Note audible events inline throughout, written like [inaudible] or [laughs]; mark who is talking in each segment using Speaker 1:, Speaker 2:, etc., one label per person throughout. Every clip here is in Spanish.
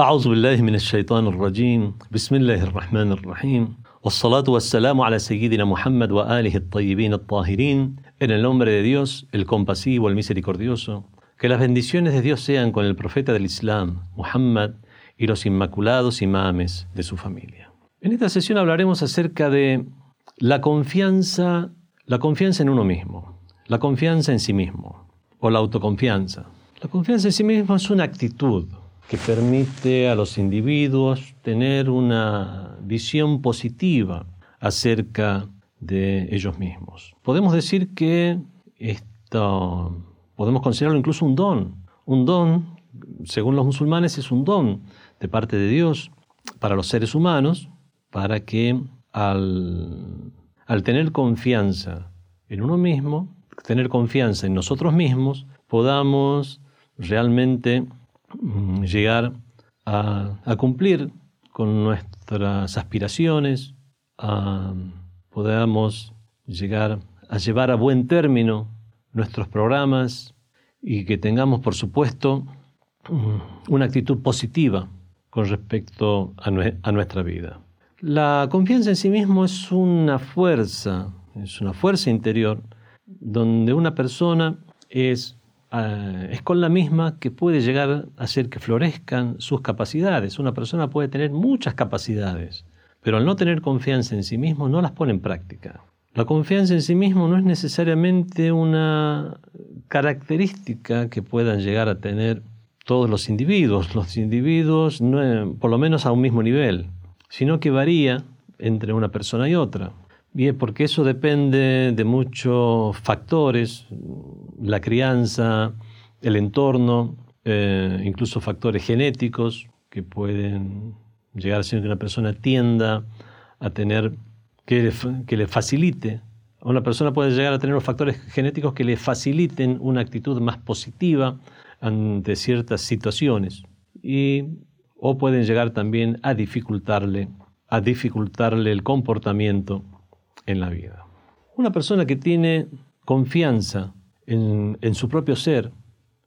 Speaker 1: أعوذ بالله من الشيطان الرجيم بسم الله الرحمن الرحيم والصلاة والسلام على سيدنا محمد وآله الطيبين الطاهرين En el nombre de Dios, el compasivo, el misericordioso, que las bendiciones de Dios sean con el profeta del Islam, Muhammad, y los inmaculados imames de su familia. En esta sesión hablaremos acerca de la confianza, la confianza en uno mismo, la confianza en sí mismo, o la autoconfianza. La confianza en sí mismo es una actitud, que permite a los individuos tener una visión positiva acerca de ellos mismos. Podemos decir que esto, podemos considerarlo incluso un don. Un don, según los musulmanes, es un don de parte de Dios para los seres humanos, para que al, al tener confianza en uno mismo, tener confianza en nosotros mismos, podamos realmente llegar a, cumplir con nuestras aspiraciones, a, podamos llegar a llevar a buen término nuestros programas y que tengamos, por supuesto, mm, una actitud positiva con respecto a nuestra vida. La confianza en sí mismo es una fuerza, es una fuerza interior donde una persona es Ah, es con la misma que puede llegar a hacer que florezcan sus capacidades. Una persona puede tener muchas capacidades, pero al no tener confianza en sí mismo no las pone en práctica. La confianza en sí mismo no es necesariamente una característica que puedan llegar a tener todos los individuos, [laughs] los individuos no, por lo menos a un mismo nivel, sino que varía entre una persona y otra. Bien, porque eso depende de muchos factores, la crianza, el entorno, eh, incluso factores genéticos que pueden llegar a ser que una persona tienda a tener, que le, que le facilite, una persona puede llegar a tener los factores genéticos que le faciliten una actitud más positiva ante ciertas situaciones y, o pueden llegar también a dificultarle, a dificultarle el comportamiento en la vida. Una persona que tiene confianza en, su propio ser,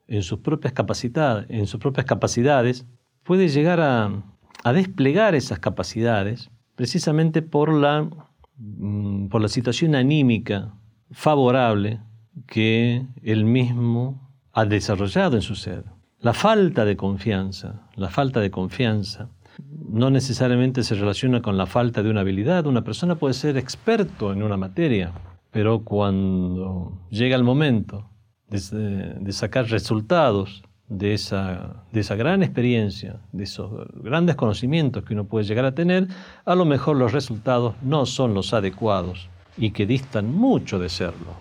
Speaker 1: en sus propias capacidades, en sus propias capacidades, puede llegar a, desplegar esas capacidades precisamente por la, mm, por la situación anímica favorable que él mismo ha desarrollado en su ser. La falta de confianza, la falta de confianza no necesariamente se relaciona con la falta de una habilidad. Una persona puede ser experto en una materia, pero cuando llega el momento de, sacar resultados de esa, de esa gran experiencia, de esos grandes conocimientos que uno puede llegar a tener, a lo mejor los resultados no son los adecuados y que distan mucho de serlo.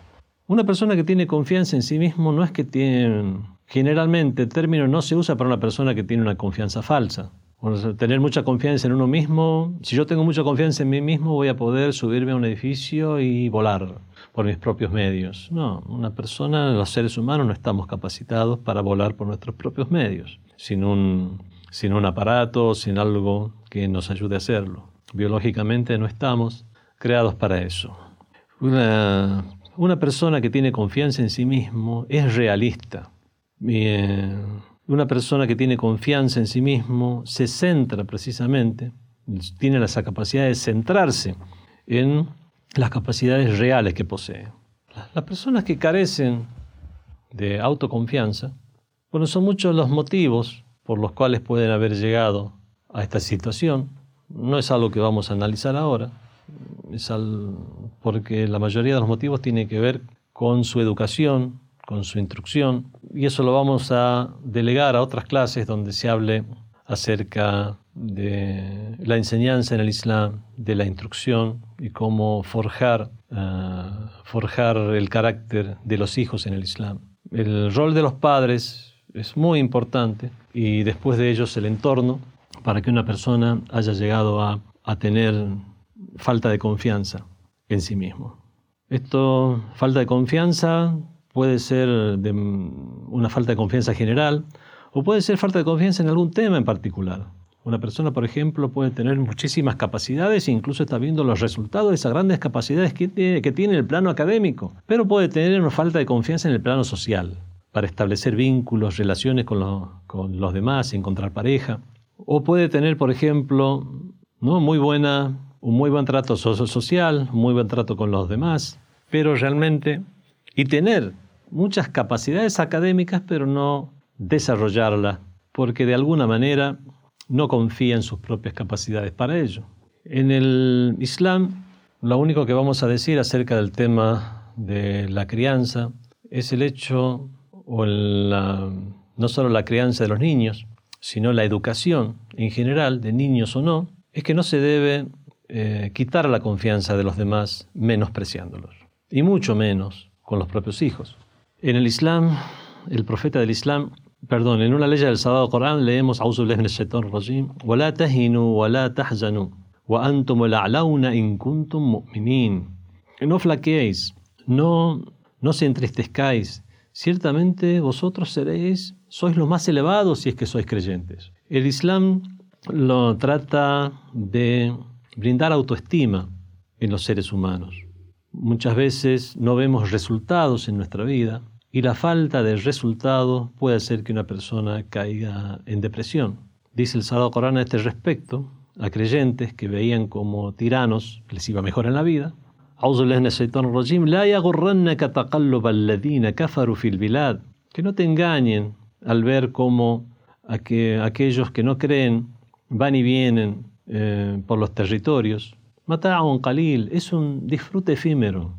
Speaker 1: Una persona que tiene confianza en sí mismo no es que tiene, generalmente el término no se usa para una persona que tiene una confianza falsa tener mucha confianza en uno mismo. Si yo tengo mucha confianza en mí mismo, voy a poder subirme a un edificio y volar por mis propios medios. No, una persona, los seres humanos, no estamos capacitados para volar por nuestros propios medios, sin un, sin un aparato, sin algo que nos ayude a hacerlo. Biológicamente no estamos creados para eso. Una, una persona que tiene confianza en sí mismo es realista. Bien, una persona que tiene confianza en sí mismo se centra precisamente, tiene esa capacidad de centrarse en las capacidades reales que posee. Las personas que carecen de autoconfianza, bueno, son muchos los motivos por los cuales pueden haber llegado a esta situación. No es algo que vamos a analizar ahora, porque la mayoría de los motivos tiene que ver con su educación, con su instrucción, y eso lo vamos a delegar a otras clases donde se hable acerca de la enseñanza en el Islam, de la instrucción y cómo forjar, ah, forjar el carácter de los hijos en el Islam. El rol de los padres es muy importante y después de ellos el entorno para que una persona haya llegado a, a tener falta de confianza en sí mismo. Esto, falta de confianza, puede ser de una falta de confianza general o puede ser falta de confianza en algún tema en particular. Una persona, por ejemplo, puede tener muchísimas capacidades e incluso está viendo los resultados de esas grandes capacidades que tiene, que tiene el plano académico, pero puede tener una falta de confianza en el plano social para establecer vínculos, relaciones con, con los demás, encontrar pareja. o puede tener, por ejemplo, ¿no? muy buena, un muy buen trato social, muy buen trato con los demás, pero realmente, y tener muchas capacidades académicas, pero no desarrollarlas, porque de alguna manera no confía en sus propias capacidades para ello. En el Islam, lo único que vamos a decir acerca del tema de la crianza es el hecho, o no solo la crianza de los niños, sino la educación en general, de niños o no, es que no se debe eh, quitar la confianza de los demás menospreciándolos, y mucho menos con los propios hijos. En el Islam, el profeta del Islam, perdón, en una ley del Sagrado Corán leemos وَلَا تَهِنُوا وَلَا تَحْزَنُوا وَأَنْتُمُ الْأَعْلَوْنَ إِن كُنْتُم مُؤْمِنِينَ No flaqueéis, no, no se entristezcáis, ciertamente vosotros seréis, sois los más elevados si es que sois creyentes. El Islam lo trata de brindar autoestima en los seres humanos. Muchas veces no vemos resultados en nuestra vida y la falta de resultados puede hacer que una persona caiga en depresión. Dice el Sagrado Corán a este respecto a creyentes que veían como tiranos les iba mejor en la vida. Que no te engañen al ver cómo aquellos que no creen van y vienen eh, por los territorios un qalil es un disfrute efímero.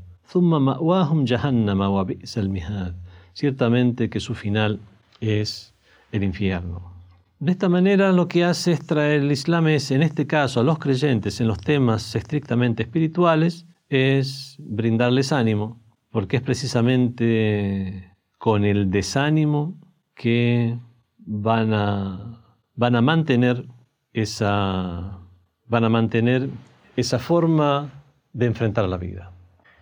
Speaker 1: Ciertamente que su final es el infierno. De esta manera lo que hace es traer el Islam es, en este caso, a los creyentes en los temas estrictamente espirituales, es brindarles ánimo, porque es precisamente con el desánimo que van a, van a mantener esa van a mantener esa forma de enfrentar la vida.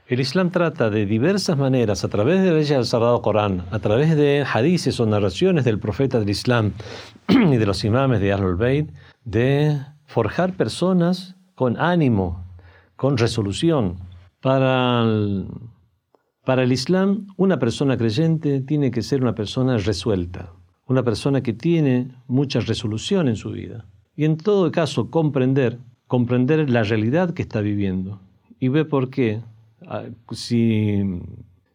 Speaker 1: El Islam trata de diversas maneras, a través de la ley del Sagrado Corán, a través de hadices o narraciones del profeta del Islam [clears throat] y de los imames de Ahlul Bayt, de forjar personas con ánimo, con resolución. Para para el Islam, una persona creyente tiene que ser una persona resuelta, una persona que tiene mucha resolución en su vida. Y en todo caso, comprender comprender la realidad que está viviendo y ve por qué. Ah, si,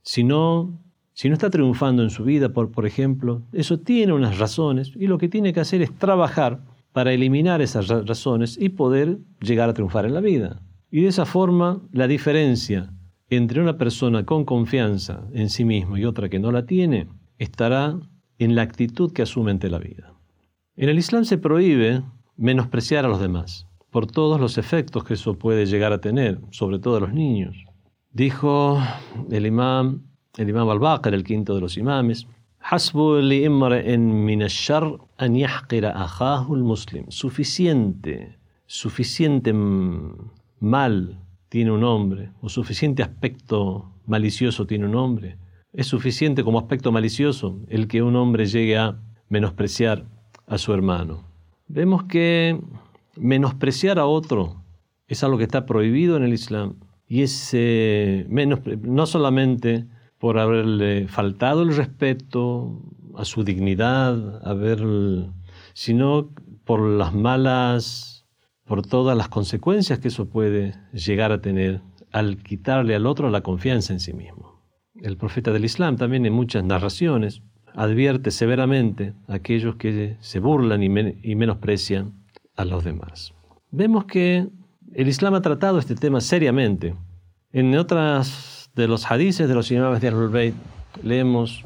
Speaker 1: si, no, si no está triunfando en su vida, por, por ejemplo, eso tiene unas razones y lo que tiene que hacer es trabajar para eliminar esas razones y poder llegar a triunfar en la vida. Y de esa forma, la diferencia entre una persona con confianza en sí mismo y otra que no la tiene estará en la actitud que asume ante la vida. En el Islam se prohíbe menospreciar a los demás por todos los efectos que eso puede llegar a tener, sobre todo a los niños. Dijo el imam, el imam al-Baqir, el quinto de los imames, Suficiente, suficiente mal tiene un hombre, o suficiente aspecto malicioso tiene un hombre. Es suficiente como aspecto malicioso el que un hombre llegue a menospreciar a su hermano. Vemos que menospreciar a otro es algo que está prohibido en el Islam. Y es menos, no solamente por haberle faltado el respeto a su dignidad, haber, sino por las malas, por todas las consecuencias que eso puede llegar a tener al quitarle al otro la confianza en sí mismo. El profeta del Islam también en muchas narraciones advierte severamente a aquellos que se burlan y menosprecian a los demás. Vemos que el Islam ha tratado este tema seriamente. En otras de los hadices de los imames de Al-Bayt leemos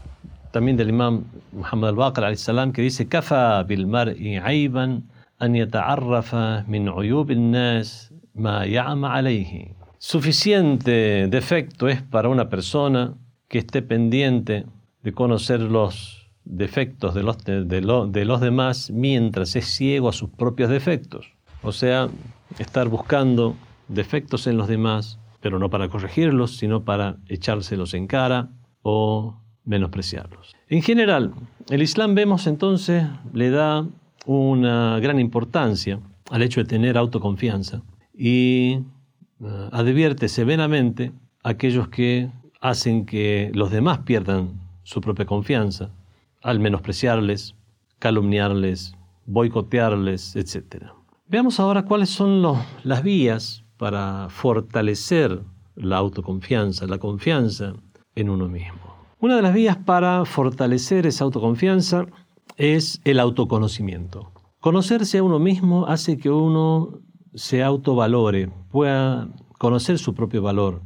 Speaker 1: también del imam Muhammad al-Baqir salam que dice kafa bil mar'i aiban an yata'arrafa min uyub nas ma ya'ma alayhi. Suficiente defecto es para una persona que esté pendiente de conocer los defectos de los, de, los demás mientras es ciego a sus propios defectos. O sea, estar buscando defectos en los demás, pero no para corregirlos, sino para echárselos en cara o menospreciarlos. En general, el Islam vemos entonces le da una gran importancia al hecho de tener autoconfianza y uh, advierte severamente a aquellos que hacen que los demás pierdan su propia confianza al menospreciarles, calumniarles, boicotearles, etc. Veamos ahora cuáles son las vías para fortalecer la autoconfianza, la confianza en uno mismo. Una de las vías para fortalecer esa autoconfianza es el autoconocimiento. Conocerse a uno mismo hace que uno se autovalore, pueda conocer su propio valor.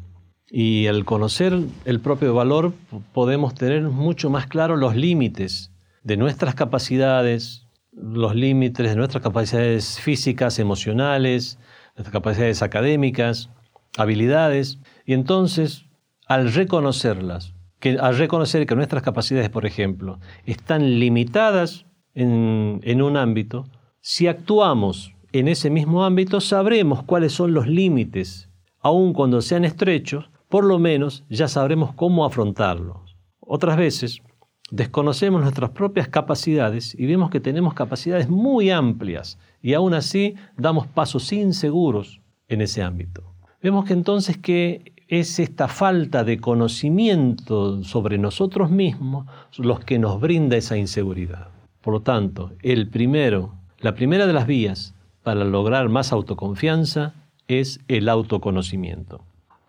Speaker 1: Y al conocer el propio valor podemos tener mucho más claro los límites de nuestras capacidades, los límites de nuestras capacidades físicas, emocionales, nuestras capacidades académicas, habilidades. Y entonces, al reconocerlas, que, al reconocer que nuestras capacidades, por ejemplo, están limitadas en, un ámbito, si actuamos en ese mismo ámbito, sabremos cuáles son los límites, aun cuando sean estrechos, por lo menos ya sabremos cómo afrontarlos. Otras veces desconocemos nuestras propias capacidades y vemos que tenemos capacidades muy amplias y aún así damos pasos inseguros en ese ámbito. Vemos que entonces que es esta falta de conocimiento sobre nosotros mismos los que nos brinda esa inseguridad. Por lo tanto, el primero, la primera de las vías para lograr más autoconfianza es el autoconocimiento.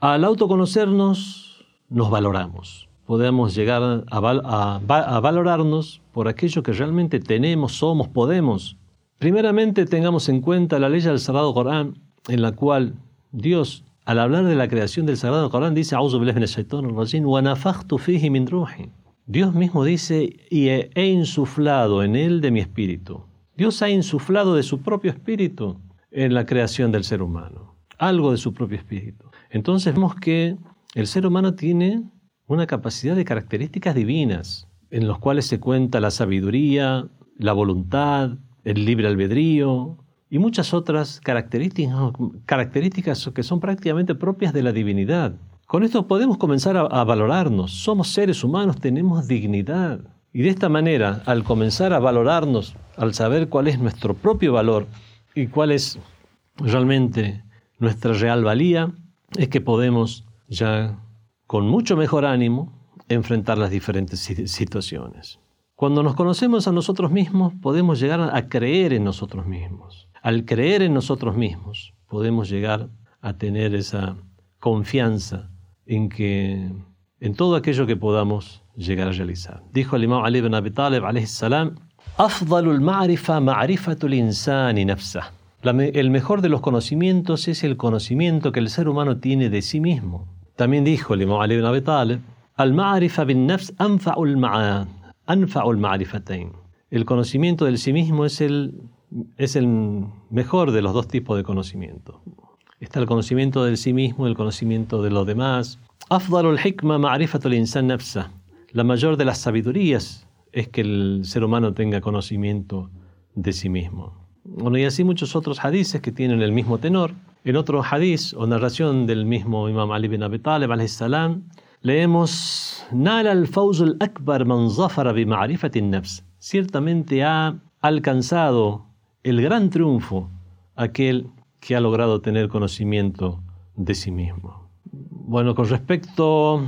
Speaker 1: Al autoconocernos, nos valoramos. Podemos llegar a, valorarnos por aquello que realmente tenemos, somos, podemos. Primeramente, tengamos en cuenta la ley del Sagrado Corán, en la cual Dios, al hablar de la creación del Sagrado Corán, dice: Dios mismo dice, y he insuflado en él de mi espíritu. Dios ha insuflado de su propio espíritu en la creación del ser humano, algo de su propio espíritu. Entonces vemos que el ser humano tiene una capacidad de características divinas, en los cuales se cuenta la sabiduría, la voluntad, el libre albedrío y muchas otras características, características que son prácticamente propias de la divinidad. Con esto podemos comenzar a, valorarnos. Somos seres humanos, tenemos dignidad. Y de esta manera, al comenzar a valorarnos, al saber cuál es nuestro propio valor y cuál es realmente nuestra real valía, es que podemos ya con mucho mejor ánimo enfrentar las diferentes situaciones. Cuando nos conocemos a nosotros mismos, podemos llegar a creer en nosotros mismos. Al creer en nosotros mismos, podemos llegar a tener esa confianza en que en todo aquello que podamos llegar a realizar. Dijo el imam Ali ibn Abi Talib alayhi el mejor de los conocimientos es el conocimiento que el ser humano tiene de sí mismo. También dijo el imam Ali ibn Abi Talib, El conocimiento del sí mismo es el, es el mejor de los dos tipos de conocimiento. Está el conocimiento del sí mismo, el conocimiento de los demás. La mayor de las sabidurías es que el ser humano tenga conocimiento de sí mismo. Bueno, y así muchos otros hadices que tienen el mismo tenor. En otro hadiz o narración del mismo Imam Ali bin Abi Talib salam, leemos al akbar man Ciertamente ha alcanzado el gran triunfo aquel que ha logrado tener conocimiento de sí mismo. Bueno, con respecto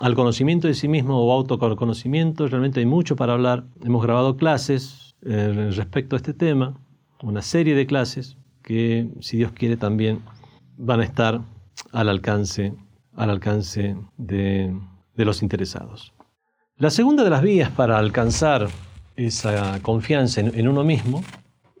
Speaker 1: al conocimiento de sí mismo o autoconocimiento, realmente hay mucho para hablar. Hemos grabado clases eh, respecto a este tema, una serie de clases que, si Dios quiere, también van a estar al alcance, al alcance de, los interesados. La segunda de las vías para alcanzar esa confianza en uno mismo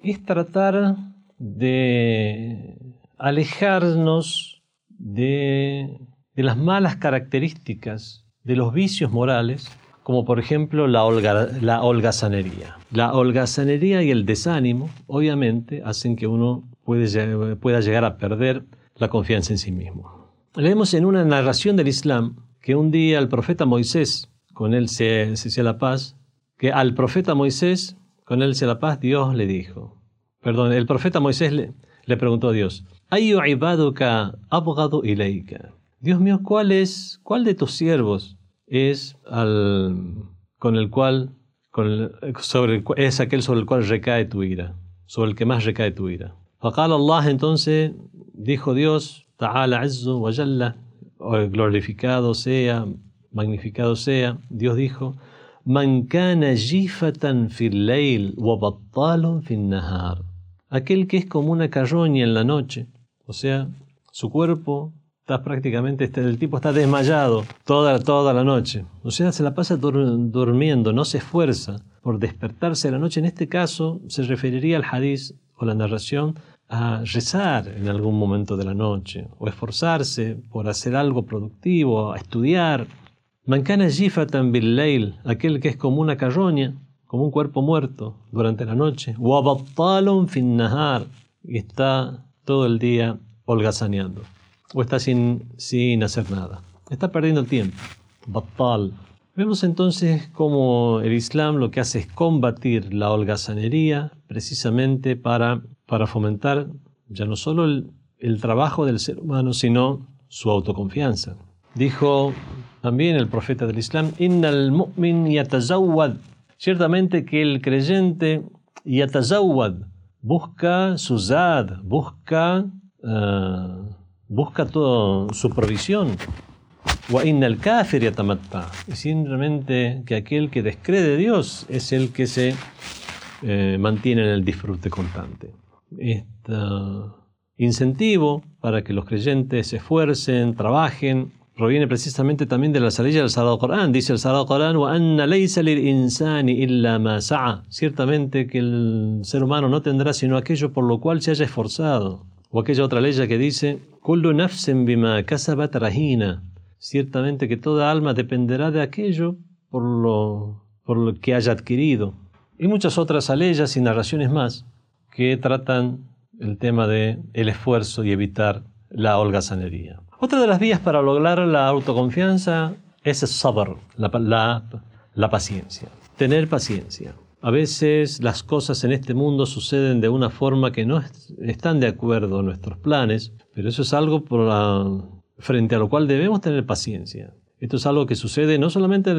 Speaker 1: es tratar de alejarnos de, las malas características de los vicios morales, como por ejemplo la, holgazanería. La holgazanería y el desánimo, obviamente, hacen que uno pueda llegar a perder la confianza en sí mismo. Leemos en una narración del Islam que un día el profeta Moisés, con él se, se la paz, que al profeta Moisés, con él se la paz, Dios le dijo, Perdón, el profeta Moisés le, preguntó a Dios, abogado Dios mío, ¿cuál es, cuál de tus siervos es al, con el cual, sobre es aquel sobre el cual recae tu ira, sobre el que más recae tu ira? Faqal Allah, entonces dijo Dios, Ta'ala Azzu wa Jalla, glorificado sea, magnificado sea, Dios dijo, Man kana jifatan fil layl wa battalun fil nahar. Aquel que es como una carroña en la noche, o sea, su cuerpo está prácticamente, este, el tipo está desmayado toda, toda la noche. O sea, se la pasa durmiendo, no se esfuerza por despertarse a la noche. En este caso, se referiría al hadiz o la narración a rezar en algún momento de la noche, o esforzarse por hacer algo productivo, a estudiar. Mancana jifatan bil aquel que es como una carroña, como un cuerpo muerto durante la noche. Wabattalun fin nahar, y está todo el día holgazaneando, o está sin, sin hacer nada. Está perdiendo el tiempo. Battal. Vemos entonces cómo el Islam lo que hace es combatir la holgazanería precisamente para para fomentar ya no solo el, trabajo del ser humano, sino su autoconfianza. Dijo también el profeta del Islam, Innal mu'min yatazawwad. Ciertamente que el creyente yatazawwad busca su zad, busca, uh, busca toda su provisión. Y simplemente que aquel que descree de Dios es el que se eh, mantiene en el disfrute constante este incentivo para que los creyentes se esfuercen, trabajen, proviene precisamente también de la salida del Sagrado Corán. Dice el Sagrado Corán, Ciertamente que el ser humano no tendrá sino aquello por lo cual se haya esforzado. O aquella otra ley que dice, Ciertamente que toda alma dependerá de aquello por lo, por lo que haya adquirido. Y muchas otras aleyas y narraciones más que tratan el tema de el esfuerzo y evitar la holgazanería. Otra de las vías para lograr la autoconfianza es el sabr, la, la paciencia. Tener paciencia. A veces las cosas en este mundo suceden de una forma que no están de acuerdo a nuestros planes, pero eso es algo frente a lo cual debemos tener paciencia. Esto es algo que sucede no solamente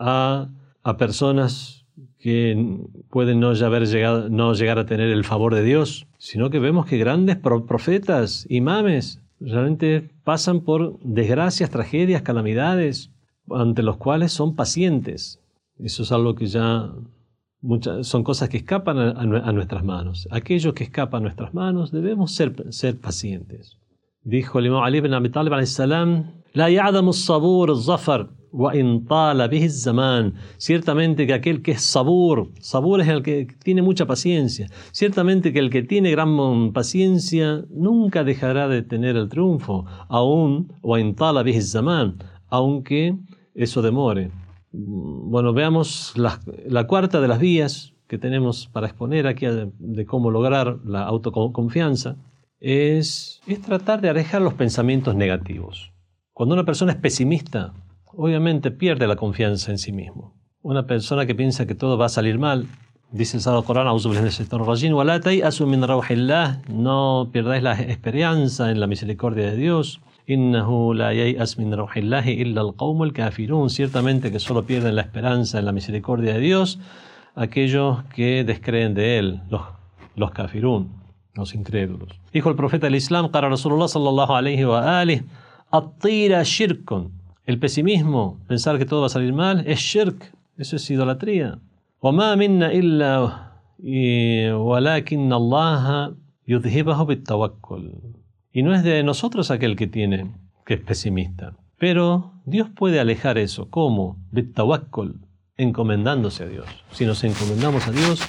Speaker 1: a, a personas que pueden no, haber llegado, no llegar a tener el favor de Dios, sino que vemos que grandes profetas, imames, realmente pasan por desgracias, tragedias, calamidades, ante los cuales son pacientes. Eso es algo que ya son cosas que escapan a, nuestras manos. Aquellos que escapan a nuestras manos debemos ser, ser pacientes. Dijo el imam Ali ibn Abi Talib salam, la ya'damu sabur zafar zaman. Ciertamente que aquel que es sabur, sabur es el que tiene mucha paciencia. Ciertamente que el que tiene gran paciencia nunca dejará de tener el triunfo, aún zaman, aunque eso demore. Bueno, veamos la, cuarta de las vías que tenemos para exponer aquí de cómo lograr la autoconfianza es, es tratar de alejar los pensamientos negativos. Cuando una persona es pesimista, obviamente pierde la confianza en sí mismo. Una persona que piensa que todo va a salir mal, dice el Sagrado Corán, no perdáis la esperanza en la misericordia de Dios. Ciertamente que solo pierden la esperanza en la misericordia de Dios aquellos que descreen de Él, los, los kafirun, los incrédulos. Dijo el profeta del Islam, Rasulullah sallallahu alayhi wa alihi, shirkun el pesimismo, pensar que todo va a salir mal, es shirk, eso es idolatría. Y no es de nosotros aquel que tiene, que es pesimista. Pero Dios puede alejar eso. ¿Cómo? encomendándose a Dios. Si nos encomendamos a Dios,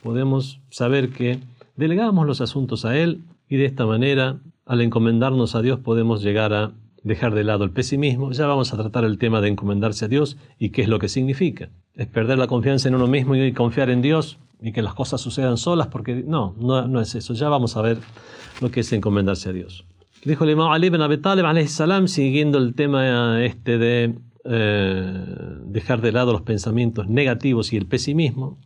Speaker 1: podemos saber que delegamos los asuntos a Él y de esta manera, al encomendarnos a Dios, podemos llegar a dejar de lado el pesimismo, ya vamos a tratar el tema de encomendarse a Dios y qué es lo que significa. Es perder la confianza en uno mismo y confiar en Dios y que las cosas sucedan solas, porque no, no, es eso. Ya vamos a ver lo que es encomendarse a Dios. Dijo el imam Ali ibn Abi Talib, salam, siguiendo el tema este de eh, dejar de lado los pensamientos negativos y el pesimismo.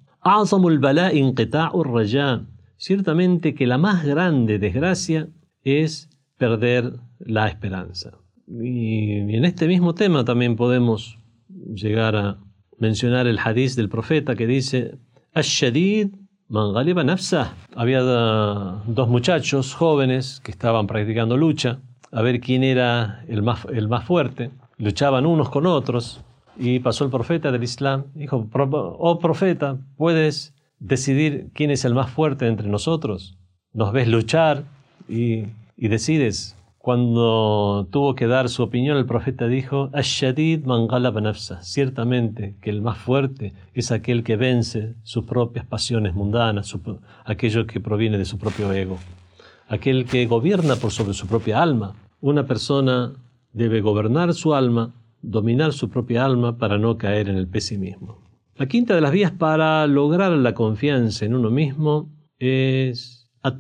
Speaker 1: Ciertamente que la más grande desgracia es perder la esperanza. Y, en este mismo tema también podemos llegar a mencionar el hadiz del profeta que dice, Ash-shadid man nafsah. Había dos muchachos jóvenes que estaban practicando lucha, a ver quién era el más, el más fuerte. Luchaban unos con otros y pasó el profeta del Islam. Dijo, oh profeta, ¿puedes decidir quién es el más fuerte entre nosotros? Nos ves luchar y decides. Cuando tuvo que dar su opinión, el profeta dijo, Ashadid nafsa. Ciertamente que el más fuerte es aquel que vence sus propias pasiones mundanas, aquello que proviene de su propio ego, aquel que gobierna por sobre su propia alma. Una persona debe gobernar su alma, dominar su propia alma para no caer en el pesimismo. La quinta de las vías para lograr la confianza en uno mismo es at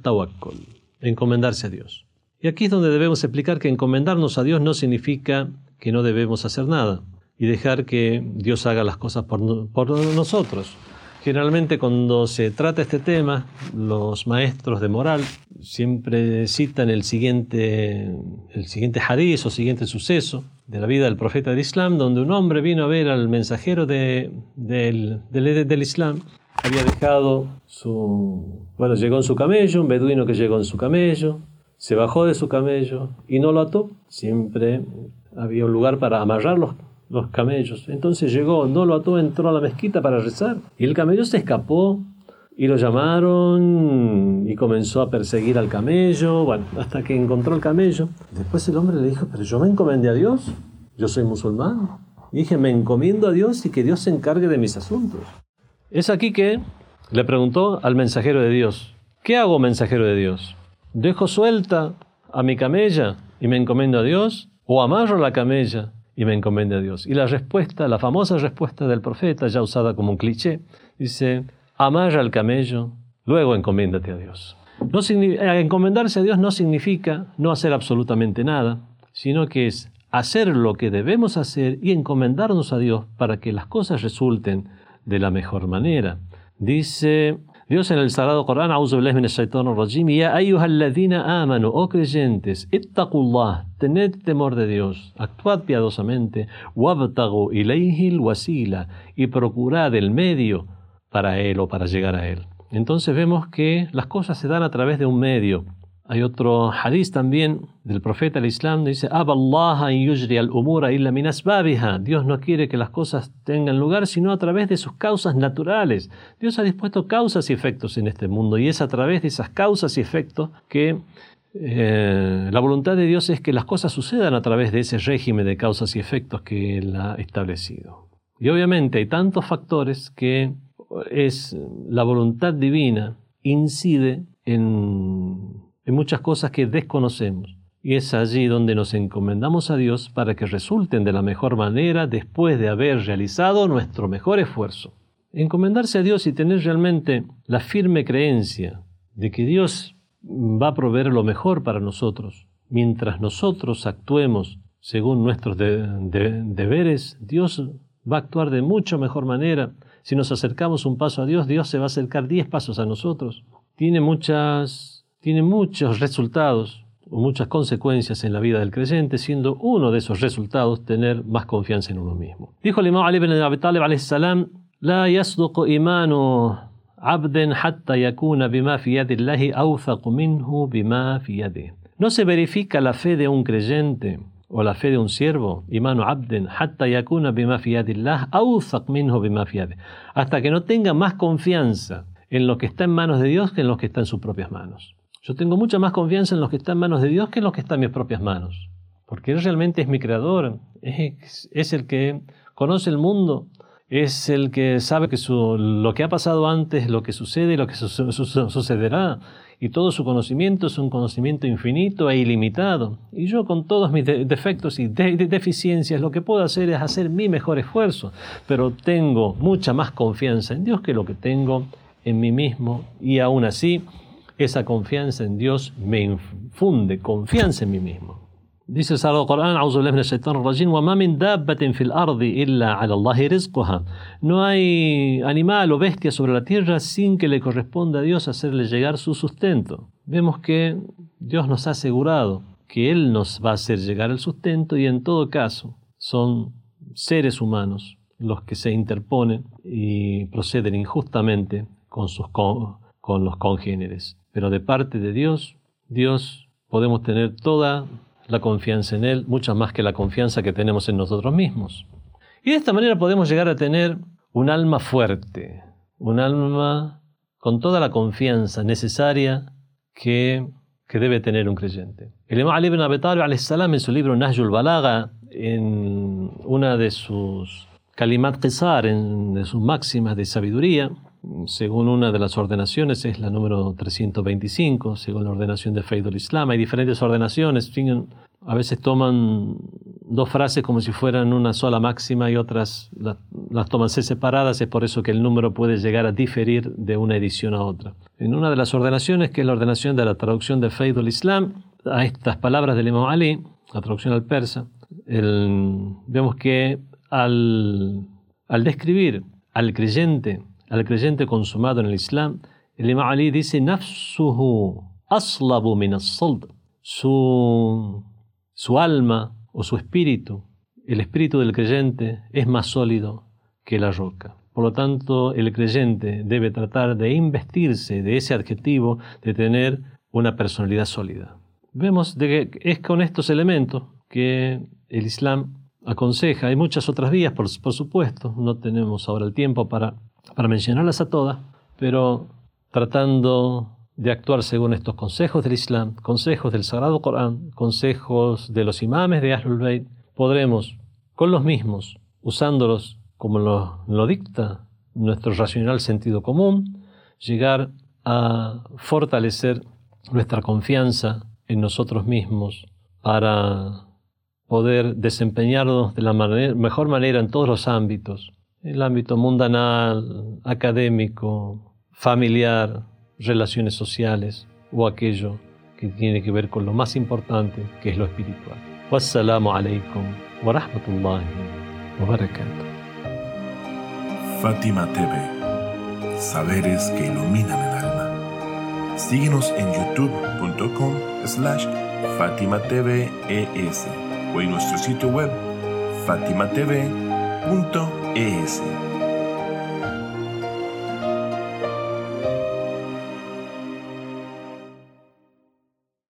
Speaker 1: encomendarse a Dios. Y aquí es donde debemos explicar que encomendarnos a Dios no significa que no debemos hacer nada y dejar que Dios haga las cosas por, nosotros. Generalmente cuando se trata este tema, los maestros de moral siempre citan el siguiente, el siguiente hadiz o siguiente suceso de la vida del profeta del Islam, donde un hombre vino a ver al mensajero del, del, del Islam, había dejado su... Bueno, llegó en su camello, un beduino que llegó en su camello, se bajó de su camello y no lo ató. Siempre había un lugar para amarrar los, los camellos. Entonces llegó, no lo ató, entró a la mezquita para rezar. Y el camello se escapó y lo llamaron y comenzó a perseguir al camello, bueno, hasta que encontró el camello. Después el hombre le dijo, pero yo me encomendé a Dios, yo soy musulmán. Dije, me encomiendo a Dios y que Dios se encargue de mis asuntos. Es aquí que le preguntó al mensajero de Dios, ¿qué hago mensajero de Dios? ¿Dejo suelta a mi camella y me encomiendo a Dios? ¿O amarro la camella y me encomiendo a Dios? Y la respuesta, la famosa respuesta del profeta, ya usada como un cliché, dice, amarra al camello, luego encomiéndate a Dios. Eh, encomendarse a Dios no significa no hacer absolutamente nada, sino que es hacer lo que debemos hacer y encomendarnos a Dios para que las cosas resulten de la mejor manera. Dice Dios en el Sagrado Corán, rajim, Ya ayyuhalladhina amanu, oh creyentes, ittaqullah, tened temor de Dios, actuad piadosamente, wabtagu ilayhil wasila, y procurad el medio para Él o para llegar a Él. Entonces vemos que las cosas se dan a través de un medio. Hay otro hadith también del profeta del Islam, dice, Dios no quiere que las cosas tengan lugar sino a través de sus causas naturales. Dios ha dispuesto causas y efectos en este mundo y es a través de esas causas y efectos que eh, la voluntad de Dios es que las cosas sucedan a través de ese régimen de causas y efectos que Él ha establecido. Y obviamente hay tantos factores que es la voluntad divina incide en en muchas cosas que desconocemos. Y es allí donde nos encomendamos a Dios para que resulten de la mejor manera después de haber realizado nuestro mejor esfuerzo. Encomendarse a Dios y tener realmente la firme creencia de que Dios va a proveer lo mejor para nosotros. Mientras nosotros actuemos según nuestros deberes, Dios va a actuar de mucho mejor manera. Si nos acercamos un paso a Dios, Dios se va a acercar diez pasos a nosotros. Tiene muchas tiene muchos resultados o muchas consecuencias en la vida del creyente, siendo uno de esos resultados tener más confianza en uno mismo. Dijo el imam Ali ibn Abi Talib salam, لا يصدق إيمان عبد حتى يكون بما في يد الله أوثق منه بما في يده. No se verifica la fe de un creyente o la fe de un siervo, imanu abden, hatta yakuna bima fi yadillah, awthaq minhu bima fi hasta que no tenga más confianza en lo que está en manos de Dios que en lo que está en sus propias manos. Yo tengo mucha más confianza en los que están en manos de Dios que en los que están en mis propias manos. Porque Él realmente es mi creador, es, el que conoce el mundo, es el que sabe que lo que ha pasado antes, lo que sucede y lo que sucederá. Y todo su conocimiento es un conocimiento infinito e ilimitado. Y yo con todos mis defectos y deficiencias lo que puedo hacer es hacer mi mejor esfuerzo. Pero tengo mucha más confianza en Dios que lo que tengo en mí mismo. Y aún así esa confianza en Dios me infunde confianza en mí mismo. Dice el Corán, No hay animal o bestia sobre la tierra sin que le corresponda a Dios hacerle llegar su sustento. Vemos que Dios nos ha asegurado que Él nos va a hacer llegar el sustento y en todo caso son seres humanos los que se interponen y proceden injustamente con, sus, con los congéneres. Pero de parte de Dios, Dios podemos tener toda la confianza en Él, mucha más que la confianza que tenemos en nosotros mismos. Y de esta manera podemos llegar a tener un alma fuerte, un alma con toda la confianza necesaria que, que debe tener un creyente. El Imam Ali ibn Abi Talib en su libro Najul Balaga, en una de sus Kalimat Qisar, en sus máximas de sabiduría, según una de las ordenaciones, es la número 325, según la ordenación de Feidul Islam. Hay diferentes ordenaciones, a veces toman dos frases como si fueran una sola máxima y otras las, toman separadas, es por eso que el número puede llegar a diferir de una edición a otra. En una de las ordenaciones, que es la ordenación de la traducción de Feidul Islam, a estas palabras del Imam Ali, la traducción al persa, vemos que al, al describir al creyente al creyente consumado en el Islam, el Imam Ali dice, Nafsuhu aslabu min su, su alma o su espíritu, el espíritu del creyente es más sólido que la roca. Por lo tanto, el creyente debe tratar de investirse de ese adjetivo de tener una personalidad sólida. Vemos de que es con estos elementos que el Islam aconseja. Hay muchas otras vías, por, por supuesto, no tenemos ahora el tiempo para para mencionarlas a todas, pero tratando de actuar según estos consejos del Islam, consejos del Sagrado Corán, consejos de los imames de Ahlul Bayt, podremos, con los mismos, usándolos como lo, dicta nuestro racional sentido común, llegar a fortalecer nuestra confianza en nosotros mismos para poder desempeñarnos de la mejor manera en todos los ámbitos, el ámbito mundanal, académico, familiar, relaciones sociales o aquello que tiene que ver con lo más importante, que es lo espiritual. Wassalamu alaikum wa rahmatullahi wa barakatuh.
Speaker 2: Fátima TV, saberes que iluminan el alma. Síguenos en youtube.com slash Fátima TV ES o en nuestro sitio web fatimatv.com es